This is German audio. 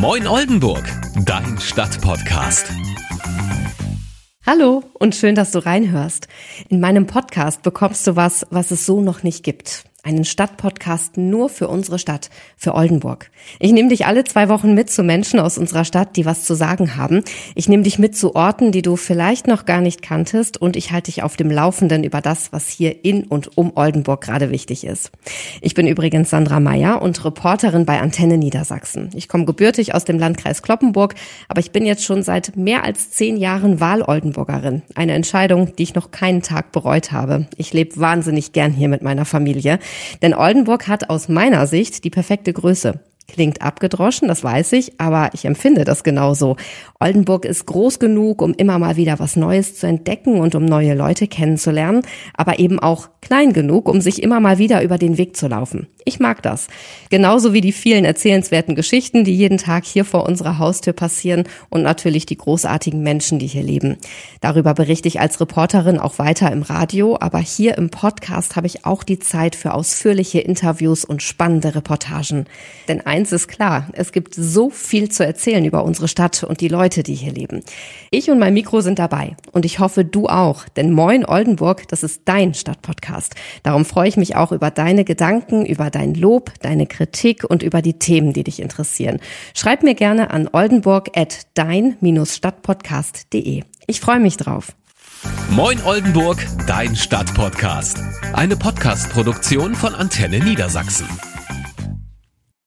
Moin Oldenburg, dein Stadtpodcast. Hallo und schön, dass du reinhörst. In meinem Podcast bekommst du was, was es so noch nicht gibt einen Stadtpodcast nur für unsere Stadt, für Oldenburg. Ich nehme dich alle zwei Wochen mit zu Menschen aus unserer Stadt, die was zu sagen haben. Ich nehme dich mit zu Orten, die du vielleicht noch gar nicht kanntest und ich halte dich auf dem Laufenden über das, was hier in und um Oldenburg gerade wichtig ist. Ich bin übrigens Sandra Meyer und Reporterin bei Antenne Niedersachsen. Ich komme gebürtig aus dem Landkreis Kloppenburg, aber ich bin jetzt schon seit mehr als zehn Jahren Wahl-Oldenburgerin. Eine Entscheidung, die ich noch keinen Tag bereut habe. Ich lebe wahnsinnig gern hier mit meiner Familie. Denn Oldenburg hat aus meiner Sicht die perfekte Größe. Klingt abgedroschen, das weiß ich, aber ich empfinde das genauso. Oldenburg ist groß genug, um immer mal wieder was Neues zu entdecken und um neue Leute kennenzulernen, aber eben auch klein genug, um sich immer mal wieder über den Weg zu laufen. Ich mag das. Genauso wie die vielen erzählenswerten Geschichten, die jeden Tag hier vor unserer Haustür passieren und natürlich die großartigen Menschen, die hier leben. Darüber berichte ich als Reporterin auch weiter im Radio, aber hier im Podcast habe ich auch die Zeit für ausführliche Interviews und spannende Reportagen. Denn eins ist klar, es gibt so viel zu erzählen über unsere Stadt und die Leute, die hier leben. Ich und mein Mikro sind dabei und ich hoffe, du auch, denn Moin Oldenburg, das ist dein Stadtpodcast. Darum freue ich mich auch über deine Gedanken, über dein Lob, deine Kritik und über die Themen, die dich interessieren. Schreib mir gerne an oldenburg@dein-stadtpodcast.de. Ich freue mich drauf. Moin Oldenburg, dein Stadtpodcast. Eine Podcast-Produktion von Antenne Niedersachsen.